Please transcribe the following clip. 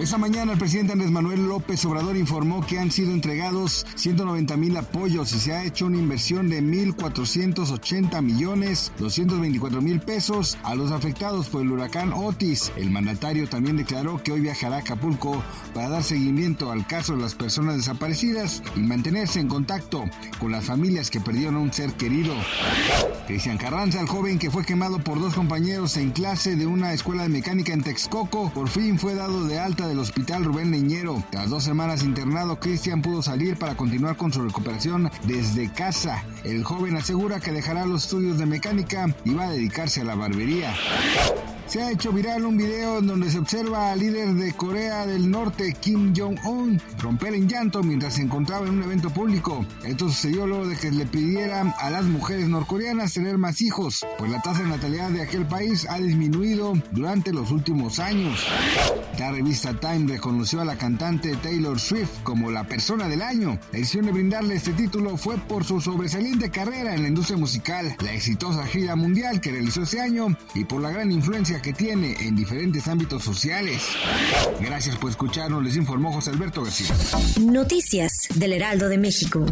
Esa mañana el presidente Andrés Manuel López Obrador informó que han sido entregados 190 mil apoyos y se ha hecho una inversión de 1.480 millones 224 mil pesos a los afectados por el huracán Otis. El mandatario también declaró que hoy viajará a Acapulco para dar seguimiento al caso de las personas desaparecidas y mantenerse en contacto con las familias que perdieron a un ser querido. Cristian Carranza, el joven que fue quemado por dos compañeros en clase de una escuela de mecánica en Texcoco, por fin fue dado de alta del Hospital Rubén Leñero. Tras dos semanas internado, Cristian pudo salir para continuar con su recuperación desde casa. El joven asegura que dejará los estudios de mecánica y va a dedicarse a la barbería. Se ha hecho viral un video en donde se observa al líder de Corea del Norte, Kim Jong-un, romper en llanto mientras se encontraba en un evento público. Esto sucedió luego de que le pidieran a las mujeres norcoreanas tener más hijos, pues la tasa de natalidad de aquel país ha disminuido durante los últimos años. La revista Time reconoció a la cantante Taylor Swift como la persona del año. La decisión de brindarle este título fue por su sobresaliente carrera en la industria musical, la exitosa gira mundial que realizó ese año y por la gran influencia que tiene en diferentes ámbitos sociales. Gracias por escucharnos, les informó José Alberto García. Noticias del Heraldo de México.